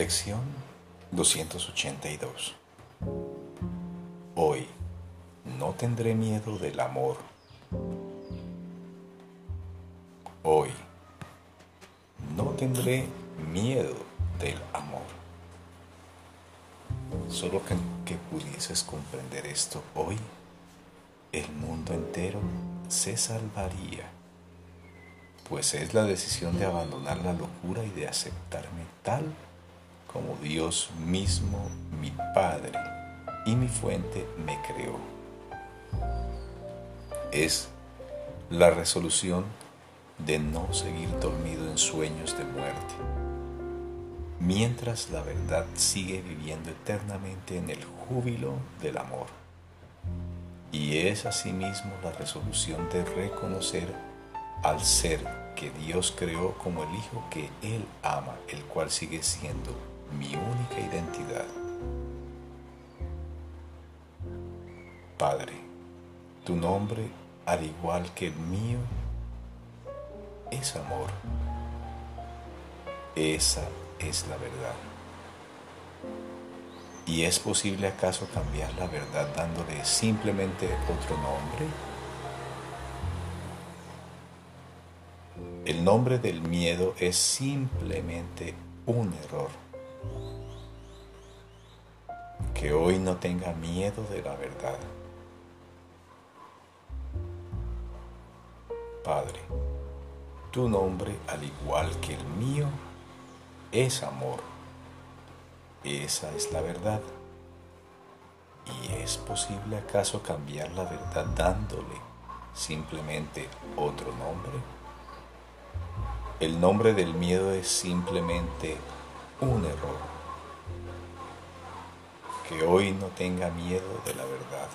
Lección 282 Hoy no tendré miedo del amor. Hoy no tendré miedo del amor. Solo que, que pudieses comprender esto hoy, el mundo entero se salvaría, pues es la decisión de abandonar la locura y de aceptarme tal como Dios mismo, mi Padre y mi fuente me creó. Es la resolución de no seguir dormido en sueños de muerte, mientras la verdad sigue viviendo eternamente en el júbilo del amor. Y es asimismo la resolución de reconocer al ser que Dios creó como el Hijo que Él ama, el cual sigue siendo mi única identidad. Padre, tu nombre, al igual que el mío, es amor. Esa es la verdad. ¿Y es posible acaso cambiar la verdad dándole simplemente otro nombre? El nombre del miedo es simplemente un error que hoy no tenga miedo de la verdad. Padre, tu nombre, al igual que el mío, es amor. Esa es la verdad. ¿Y es posible acaso cambiar la verdad dándole simplemente otro nombre? El nombre del miedo es simplemente un error que hoy no tenga miedo de la verdad.